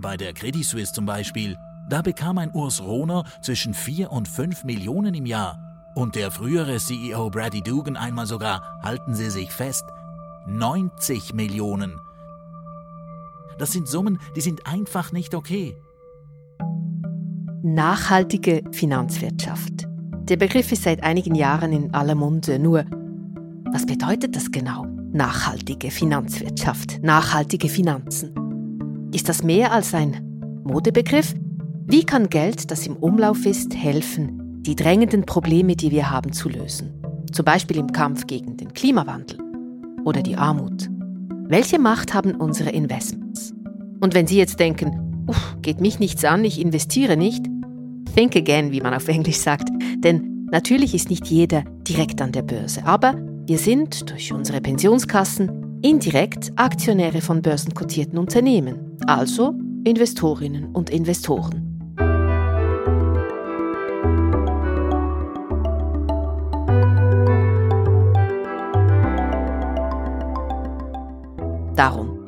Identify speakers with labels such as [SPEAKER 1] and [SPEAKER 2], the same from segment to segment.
[SPEAKER 1] Bei der Credit Suisse zum Beispiel, da bekam ein Urs Rohner zwischen 4 und 5 Millionen im Jahr. Und der frühere CEO Brady Dugan einmal sogar, halten Sie sich fest, 90 Millionen. Das sind Summen, die sind einfach nicht okay.
[SPEAKER 2] Nachhaltige Finanzwirtschaft. Der Begriff ist seit einigen Jahren in aller Munde. Nur, was bedeutet das genau? Nachhaltige Finanzwirtschaft, nachhaltige Finanzen. Ist das mehr als ein Modebegriff? Wie kann Geld, das im Umlauf ist, helfen, die drängenden Probleme, die wir haben, zu lösen? Zum Beispiel im Kampf gegen den Klimawandel oder die Armut. Welche Macht haben unsere Investments? Und wenn Sie jetzt denken, uff, geht mich nichts an, ich investiere nicht, think again, wie man auf Englisch sagt, denn natürlich ist nicht jeder direkt an der Börse, aber wir sind durch unsere Pensionskassen indirekt Aktionäre von börsenkotierten Unternehmen, also Investorinnen und Investoren. Darum,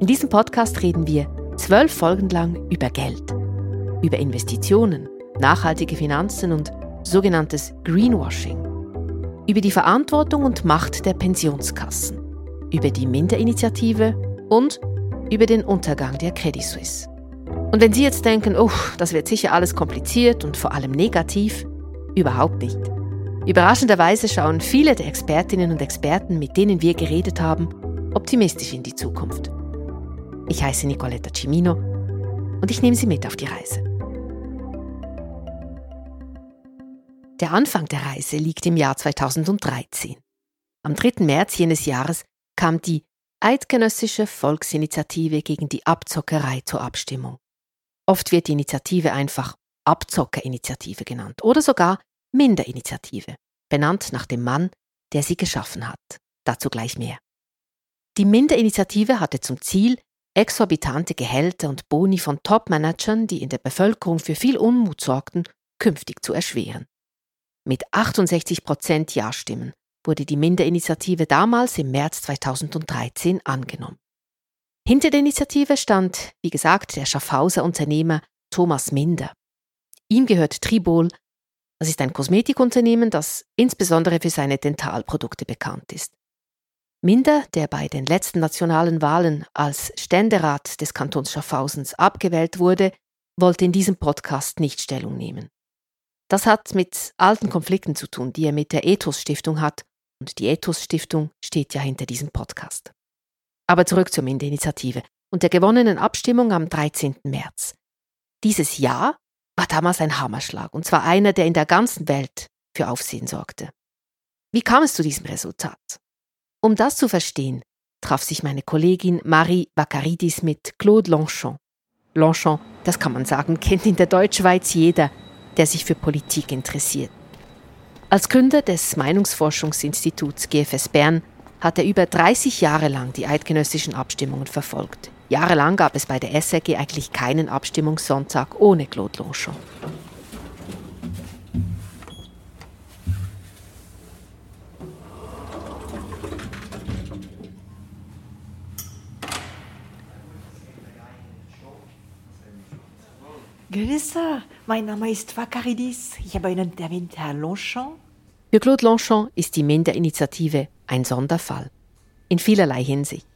[SPEAKER 2] in diesem Podcast reden wir zwölf Folgen lang über Geld, über Investitionen, nachhaltige Finanzen und sogenanntes Greenwashing, über die Verantwortung und Macht der Pensionskassen, über die Minderinitiative und über den Untergang der Credit Suisse. Und wenn Sie jetzt denken, oh, das wird sicher alles kompliziert und vor allem negativ, überhaupt nicht. Überraschenderweise schauen viele der Expertinnen und Experten, mit denen wir geredet haben, optimistisch in die Zukunft. Ich heiße Nicoletta Cimino und ich nehme Sie mit auf die Reise. Der Anfang der Reise liegt im Jahr 2013. Am 3. März jenes Jahres kam die Eidgenössische Volksinitiative gegen die Abzockerei zur Abstimmung. Oft wird die Initiative einfach Abzockerinitiative genannt oder sogar Minderinitiative, benannt nach dem Mann, der sie geschaffen hat. Dazu gleich mehr. Die Minderinitiative hatte zum Ziel, exorbitante Gehälter und Boni von Top-Managern, die in der Bevölkerung für viel Unmut sorgten, künftig zu erschweren. Mit 68 Prozent Ja-Stimmen wurde die Minderinitiative damals im März 2013 angenommen. Hinter der Initiative stand, wie gesagt, der Schaffhauser Unternehmer Thomas Minder. Ihm gehört Tribol, das ist ein Kosmetikunternehmen, das insbesondere für seine Dentalprodukte bekannt ist. Minder, der bei den letzten nationalen Wahlen als Ständerat des Kantons Schaffhausens abgewählt wurde, wollte in diesem Podcast nicht Stellung nehmen. Das hat mit alten Konflikten zu tun, die er mit der Ethos Stiftung hat, und die Ethos Stiftung steht ja hinter diesem Podcast. Aber zurück zur Minder-Initiative und der gewonnenen Abstimmung am 13. März. Dieses Ja war damals ein Hammerschlag, und zwar einer, der in der ganzen Welt für Aufsehen sorgte. Wie kam es zu diesem Resultat? Um das zu verstehen, traf sich meine Kollegin Marie Baccaridis mit Claude Longchamp. Longchamp, das kann man sagen, kennt in der Deutschschweiz jeder, der sich für Politik interessiert. Als Gründer des Meinungsforschungsinstituts GFS Bern hat er über 30 Jahre lang die eidgenössischen Abstimmungen verfolgt. Jahrelang gab es bei der SRG eigentlich keinen Abstimmungssonntag ohne Claude Longchamp.
[SPEAKER 3] Grüße, mein Name ist Vakaridis. Ich habe einen Termin mit Herrn Longchamp.
[SPEAKER 2] Für Claude Longchamp ist die Minderinitiative ein Sonderfall. In vielerlei Hinsicht.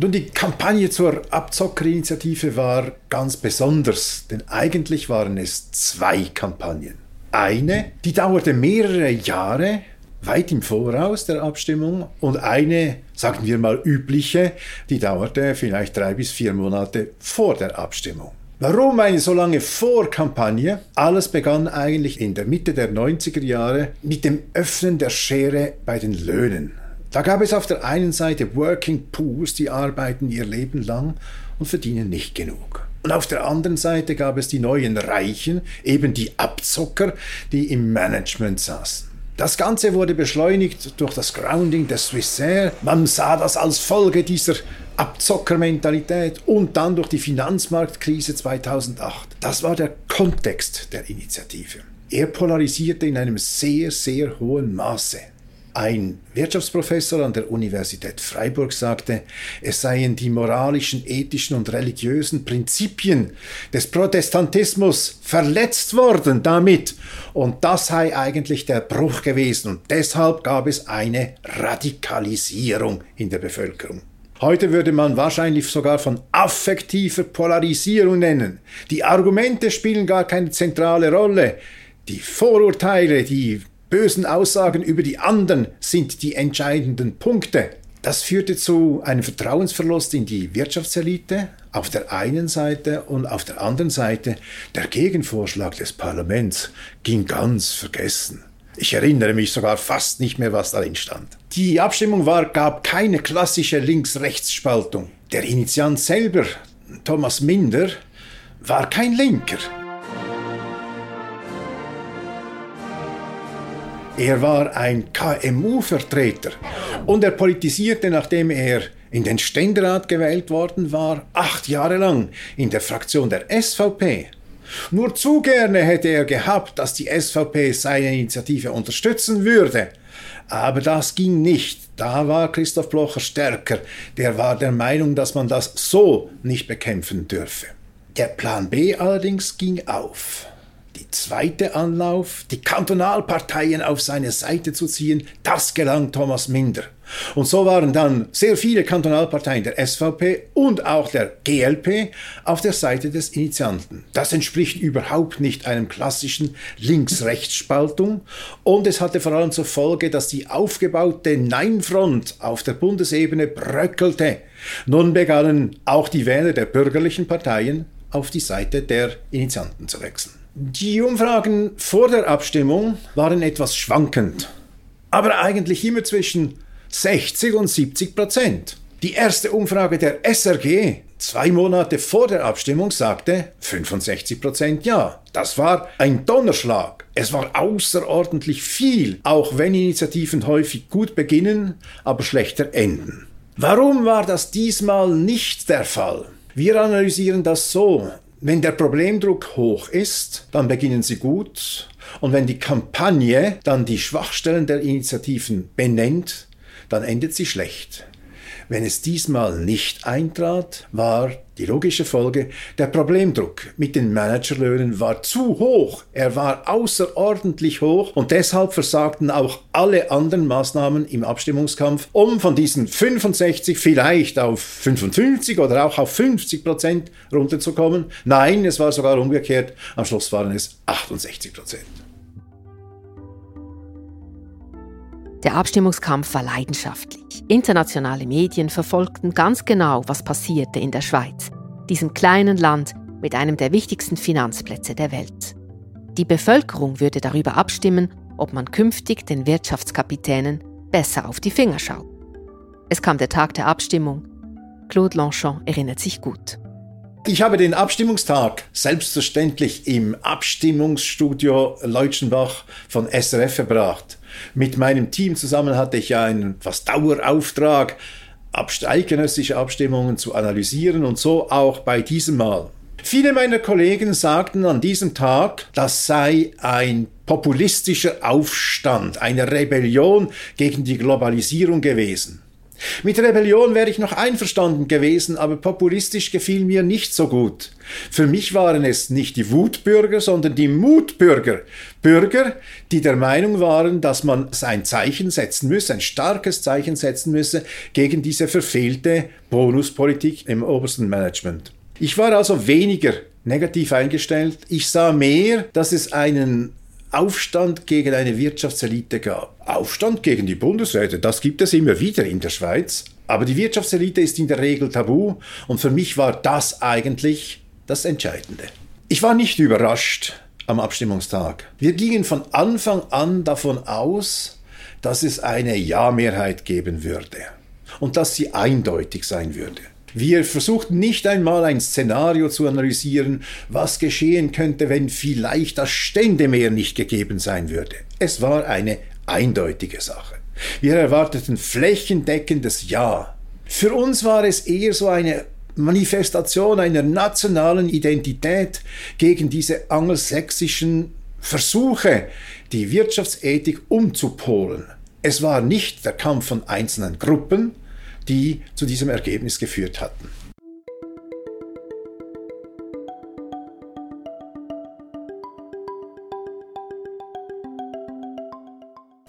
[SPEAKER 4] Nun, die Kampagne zur Abzockerinitiative war ganz besonders, denn eigentlich waren es zwei Kampagnen. Eine, die dauerte mehrere Jahre, weit im Voraus der Abstimmung, und eine, sagen wir mal übliche, die dauerte vielleicht drei bis vier Monate vor der Abstimmung. Warum eine so lange Vorkampagne? Alles begann eigentlich in der Mitte der 90er Jahre mit dem Öffnen der Schere bei den Löhnen. Da gab es auf der einen Seite Working Pools, die arbeiten ihr Leben lang und verdienen nicht genug. Und auf der anderen Seite gab es die neuen Reichen, eben die Abzocker, die im Management saßen. Das Ganze wurde beschleunigt durch das Grounding der Swissair. Man sah das als Folge dieser Abzockermentalität und dann durch die Finanzmarktkrise 2008. Das war der Kontext der Initiative. Er polarisierte in einem sehr, sehr hohen Maße. Ein Wirtschaftsprofessor an der Universität Freiburg sagte, es seien die moralischen, ethischen und religiösen Prinzipien des Protestantismus verletzt worden damit. Und das sei eigentlich der Bruch gewesen. Und deshalb gab es eine Radikalisierung in der Bevölkerung. Heute würde man wahrscheinlich sogar von affektiver Polarisierung nennen. Die Argumente spielen gar keine zentrale Rolle. Die Vorurteile, die bösen Aussagen über die anderen sind die entscheidenden Punkte. Das führte zu einem Vertrauensverlust in die Wirtschaftselite auf der einen Seite und auf der anderen Seite der Gegenvorschlag des Parlaments ging ganz vergessen. Ich erinnere mich sogar fast nicht mehr, was darin stand. Die Abstimmung war, gab keine klassische Links-Rechts-Spaltung. Der Initiant selber, Thomas Minder, war kein Linker. Er war ein KMU-Vertreter und er politisierte, nachdem er in den Ständerat gewählt worden war, acht Jahre lang in der Fraktion der SVP. Nur zu gerne hätte er gehabt, dass die SVP seine Initiative unterstützen würde. Aber das ging nicht. Da war Christoph Blocher stärker. Der war der Meinung, dass man das so nicht bekämpfen dürfe. Der Plan B allerdings ging auf zweite Anlauf, die Kantonalparteien auf seine Seite zu ziehen, das gelang Thomas Minder. Und so waren dann sehr viele Kantonalparteien der SVP und auch der GLP auf der Seite des Initianten. Das entspricht überhaupt nicht einem klassischen Links-Rechts-Spaltung und es hatte vor allem zur Folge, dass die aufgebaute Nein-Front auf der Bundesebene bröckelte. Nun begannen auch die Wähler der bürgerlichen Parteien auf die Seite der Initianten zu wechseln. Die Umfragen vor der Abstimmung waren etwas schwankend, aber eigentlich immer zwischen 60 und 70 Prozent. Die erste Umfrage der SRG zwei Monate vor der Abstimmung sagte 65 Prozent Ja. Das war ein Donnerschlag. Es war außerordentlich viel, auch wenn Initiativen häufig gut beginnen, aber schlechter enden. Warum war das diesmal nicht der Fall? Wir analysieren das so. Wenn der Problemdruck hoch ist, dann beginnen sie gut. Und wenn die Kampagne dann die Schwachstellen der Initiativen benennt, dann endet sie schlecht. Wenn es diesmal nicht eintrat, war die logische Folge, der Problemdruck mit den Managerlöhnen war zu hoch. Er war außerordentlich hoch und deshalb versagten auch alle anderen Maßnahmen im Abstimmungskampf, um von diesen 65 vielleicht auf 55 oder auch auf 50 Prozent runterzukommen. Nein, es war sogar umgekehrt. Am Schluss waren es 68 Prozent.
[SPEAKER 2] Der Abstimmungskampf war leidenschaftlich. Internationale Medien verfolgten ganz genau, was passierte in der Schweiz, diesem kleinen Land mit einem der wichtigsten Finanzplätze der Welt. Die Bevölkerung würde darüber abstimmen, ob man künftig den Wirtschaftskapitänen besser auf die Finger schaut. Es kam der Tag der Abstimmung. Claude Longchamp erinnert sich gut.
[SPEAKER 4] Ich habe den Abstimmungstag selbstverständlich im Abstimmungsstudio Leutschenbach von SRF verbracht. Mit meinem Team zusammen hatte ich ja einen fast Dauerauftrag, eidgenössische Abstimmungen zu analysieren und so auch bei diesem Mal. Viele meiner Kollegen sagten an diesem Tag, das sei ein populistischer Aufstand, eine Rebellion gegen die Globalisierung gewesen. Mit Rebellion wäre ich noch einverstanden gewesen, aber populistisch gefiel mir nicht so gut. Für mich waren es nicht die Wutbürger, sondern die Mutbürger. Bürger, die der Meinung waren, dass man ein Zeichen setzen müsse, ein starkes Zeichen setzen müsse gegen diese verfehlte Bonuspolitik im obersten Management. Ich war also weniger negativ eingestellt. Ich sah mehr, dass es einen Aufstand gegen eine Wirtschaftselite gab. Aufstand gegen die Bundesräte, das gibt es immer wieder in der Schweiz. Aber die Wirtschaftselite ist in der Regel tabu und für mich war das eigentlich das Entscheidende. Ich war nicht überrascht am Abstimmungstag. Wir gingen von Anfang an davon aus, dass es eine Ja-Mehrheit geben würde und dass sie eindeutig sein würde. Wir versuchten nicht einmal ein Szenario zu analysieren, was geschehen könnte, wenn vielleicht das Ständemeer nicht gegeben sein würde. Es war eine eindeutige Sache. Wir erwarteten flächendeckendes Ja. Für uns war es eher so eine Manifestation einer nationalen Identität gegen diese angelsächsischen Versuche, die Wirtschaftsethik umzupolen. Es war nicht der Kampf von einzelnen Gruppen, die zu diesem Ergebnis geführt hatten.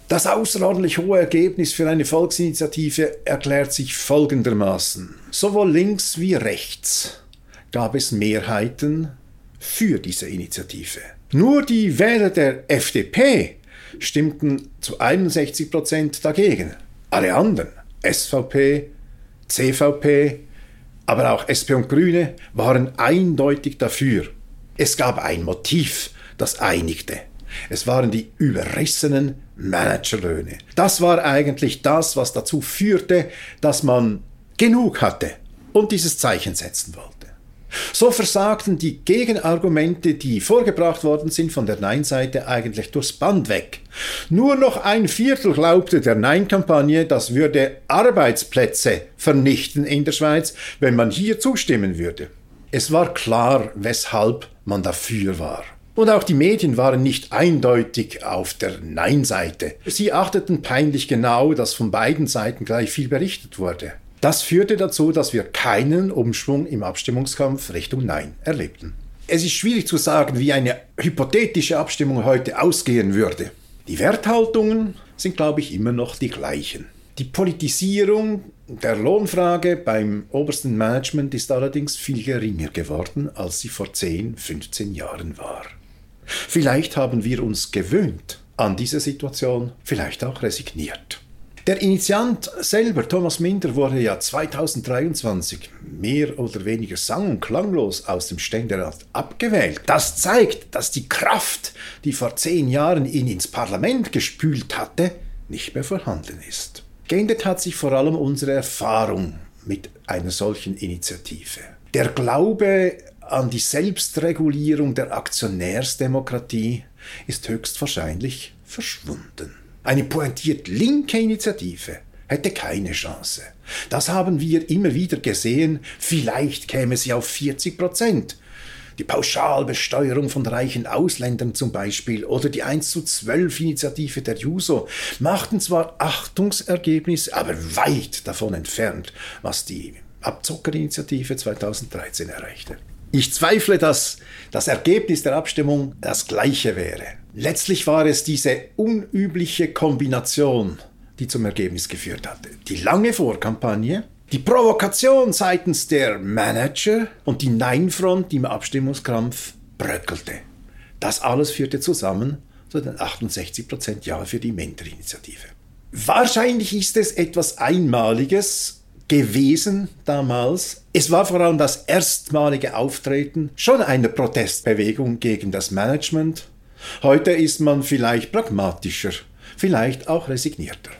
[SPEAKER 4] Das außerordentlich hohe Ergebnis für eine Volksinitiative erklärt sich folgendermaßen. Sowohl links wie rechts gab es Mehrheiten für diese Initiative. Nur die Wähler der FDP stimmten zu 61 Prozent dagegen. Alle anderen, SVP, CVP, aber auch SP und Grüne, waren eindeutig dafür. Es gab ein Motiv, das einigte. Es waren die überrissenen Managerlöhne. Das war eigentlich das, was dazu führte, dass man genug hatte und dieses Zeichen setzen wollte. So versagten die Gegenargumente, die vorgebracht worden sind von der Nein-Seite, eigentlich durchs Band weg. Nur noch ein Viertel glaubte der Nein-Kampagne, das würde Arbeitsplätze vernichten in der Schweiz, wenn man hier zustimmen würde. Es war klar, weshalb man dafür war. Und auch die Medien waren nicht eindeutig auf der Nein-Seite. Sie achteten peinlich genau, dass von beiden Seiten gleich viel berichtet wurde. Das führte dazu, dass wir keinen Umschwung im Abstimmungskampf Richtung Nein erlebten. Es ist schwierig zu sagen, wie eine hypothetische Abstimmung heute ausgehen würde. Die Werthaltungen sind, glaube ich, immer noch die gleichen. Die Politisierung der Lohnfrage beim obersten Management ist allerdings viel geringer geworden, als sie vor 10, 15 Jahren war. Vielleicht haben wir uns gewöhnt an diese Situation, vielleicht auch resigniert. Der Initiant selber, Thomas Minder, wurde ja 2023 mehr oder weniger sang- und klanglos aus dem Ständerat abgewählt. Das zeigt, dass die Kraft, die vor zehn Jahren ihn ins Parlament gespült hatte, nicht mehr vorhanden ist. Geändert hat sich vor allem unsere Erfahrung mit einer solchen Initiative. Der Glaube an die Selbstregulierung der Aktionärsdemokratie ist höchstwahrscheinlich verschwunden. Eine pointiert linke Initiative hätte keine Chance. Das haben wir immer wieder gesehen. Vielleicht käme sie auf 40 Prozent. Die Pauschalbesteuerung von reichen Ausländern zum Beispiel oder die 1 zu 12 Initiative der Juso machten zwar Achtungsergebnisse, aber weit davon entfernt, was die Abzockerinitiative 2013 erreichte. Ich zweifle, dass das Ergebnis der Abstimmung das gleiche wäre. Letztlich war es diese unübliche Kombination, die zum Ergebnis geführt hatte. Die lange Vorkampagne, die Provokation seitens der Manager und die Nein-Front, die im Abstimmungskampf bröckelte. Das alles führte zusammen zu den 68% Ja für die Mentor-Initiative. Wahrscheinlich ist es etwas Einmaliges, gewesen damals. Es war vor allem das erstmalige Auftreten schon einer Protestbewegung gegen das Management. Heute ist man vielleicht pragmatischer, vielleicht auch resignierter.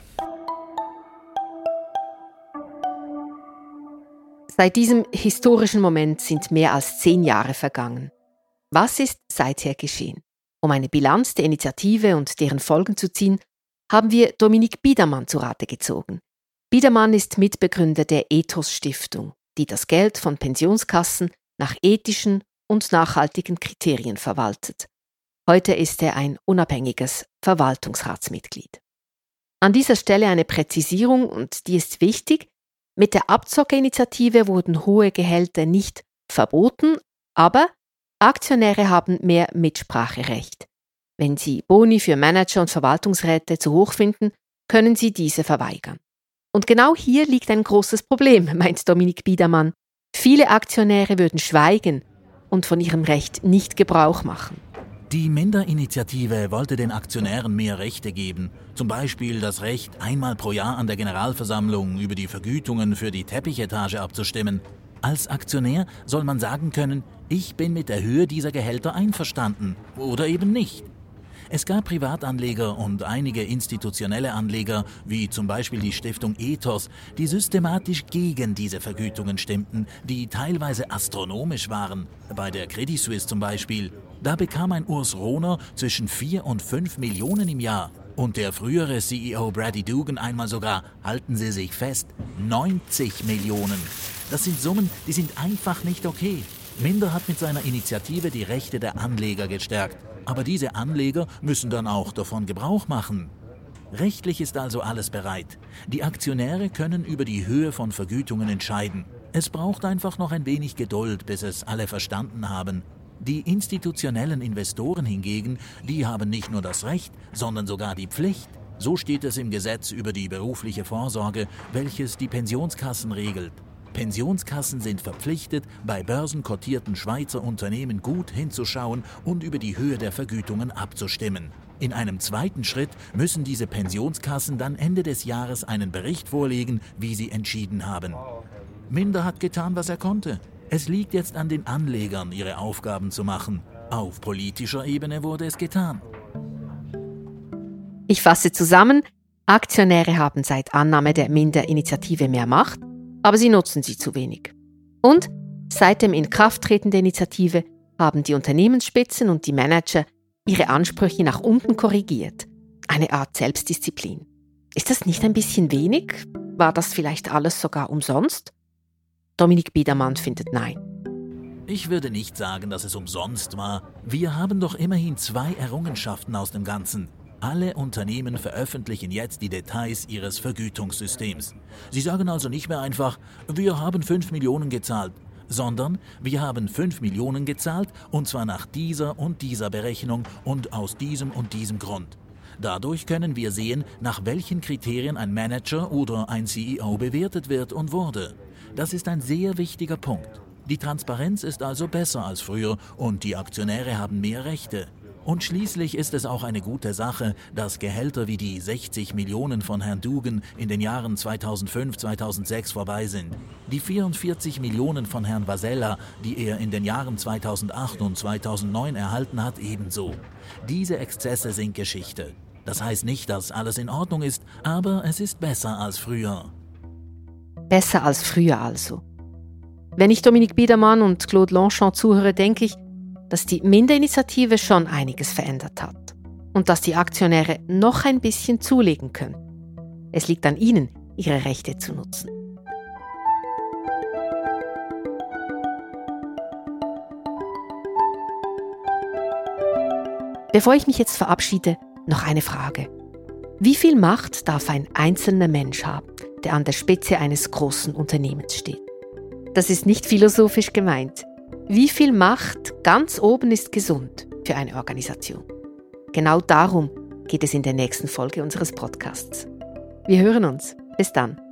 [SPEAKER 2] Seit diesem historischen Moment sind mehr als zehn Jahre vergangen. Was ist seither geschehen? Um eine Bilanz der Initiative und deren Folgen zu ziehen, haben wir Dominik Biedermann zu Rate gezogen. Biedermann ist Mitbegründer der Ethos Stiftung, die das Geld von Pensionskassen nach ethischen und nachhaltigen Kriterien verwaltet. Heute ist er ein unabhängiges Verwaltungsratsmitglied. An dieser Stelle eine Präzisierung, und die ist wichtig. Mit der Abzockerinitiative wurden hohe Gehälter nicht verboten, aber Aktionäre haben mehr Mitspracherecht. Wenn sie Boni für Manager und Verwaltungsräte zu hoch finden, können sie diese verweigern. Und genau hier liegt ein großes Problem, meint Dominik Biedermann. Viele Aktionäre würden schweigen und von ihrem Recht nicht Gebrauch machen.
[SPEAKER 1] Die Minderinitiative wollte den Aktionären mehr Rechte geben, zum Beispiel das Recht, einmal pro Jahr an der Generalversammlung über die Vergütungen für die Teppichetage abzustimmen. Als Aktionär soll man sagen können, ich bin mit der Höhe dieser Gehälter einverstanden oder eben nicht. Es gab Privatanleger und einige institutionelle Anleger, wie zum Beispiel die Stiftung Ethos, die systematisch gegen diese Vergütungen stimmten, die teilweise astronomisch waren. Bei der Credit Suisse zum Beispiel. Da bekam ein Urs Rohner zwischen 4 und 5 Millionen im Jahr. Und der frühere CEO Brady Dugan einmal sogar, halten Sie sich fest, 90 Millionen. Das sind Summen, die sind einfach nicht okay. Minder hat mit seiner Initiative die Rechte der Anleger gestärkt. Aber diese Anleger müssen dann auch davon Gebrauch machen. Rechtlich ist also alles bereit. Die Aktionäre können über die Höhe von Vergütungen entscheiden. Es braucht einfach noch ein wenig Geduld, bis es alle verstanden haben. Die institutionellen Investoren hingegen, die haben nicht nur das Recht, sondern sogar die Pflicht. So steht es im Gesetz über die berufliche Vorsorge, welches die Pensionskassen regelt. Pensionskassen sind verpflichtet, bei börsenkotierten Schweizer Unternehmen gut hinzuschauen und über die Höhe der Vergütungen abzustimmen. In einem zweiten Schritt müssen diese Pensionskassen dann Ende des Jahres einen Bericht vorlegen, wie sie entschieden haben. Minder hat getan, was er konnte. Es liegt jetzt an den Anlegern, ihre Aufgaben zu machen. Auf politischer Ebene wurde es getan.
[SPEAKER 2] Ich fasse zusammen, Aktionäre haben seit Annahme der Minderinitiative mehr Macht, aber sie nutzen sie zu wenig. Und seit dem Inkrafttreten der Initiative haben die Unternehmensspitzen und die Manager ihre Ansprüche nach unten korrigiert. Eine Art Selbstdisziplin. Ist das nicht ein bisschen wenig? War das vielleicht alles sogar umsonst? Dominik Biedermann findet nein.
[SPEAKER 1] Ich würde nicht sagen, dass es umsonst war. Wir haben doch immerhin zwei Errungenschaften aus dem Ganzen. Alle Unternehmen veröffentlichen jetzt die Details ihres Vergütungssystems. Sie sagen also nicht mehr einfach, wir haben 5 Millionen gezahlt, sondern wir haben 5 Millionen gezahlt und zwar nach dieser und dieser Berechnung und aus diesem und diesem Grund. Dadurch können wir sehen, nach welchen Kriterien ein Manager oder ein CEO bewertet wird und wurde. Das ist ein sehr wichtiger Punkt. Die Transparenz ist also besser als früher und die Aktionäre haben mehr Rechte. Und schließlich ist es auch eine gute Sache, dass Gehälter wie die 60 Millionen von Herrn Dugan in den Jahren 2005, 2006 vorbei sind. Die 44 Millionen von Herrn Vasella, die er in den Jahren 2008 und 2009 erhalten hat, ebenso. Diese Exzesse sind Geschichte. Das heißt nicht, dass alles in Ordnung ist, aber es ist besser als früher.
[SPEAKER 2] Besser als früher also. Wenn ich Dominique Biedermann und Claude Longchamp zuhöre, denke ich, dass die Minderinitiative schon einiges verändert hat und dass die Aktionäre noch ein bisschen zulegen können. Es liegt an ihnen, ihre Rechte zu nutzen. Bevor ich mich jetzt verabschiede, noch eine Frage. Wie viel Macht darf ein einzelner Mensch haben, der an der Spitze eines großen Unternehmens steht. Das ist nicht philosophisch gemeint. Wie viel Macht ganz oben ist gesund für eine Organisation? Genau darum geht es in der nächsten Folge unseres Podcasts. Wir hören uns. Bis dann.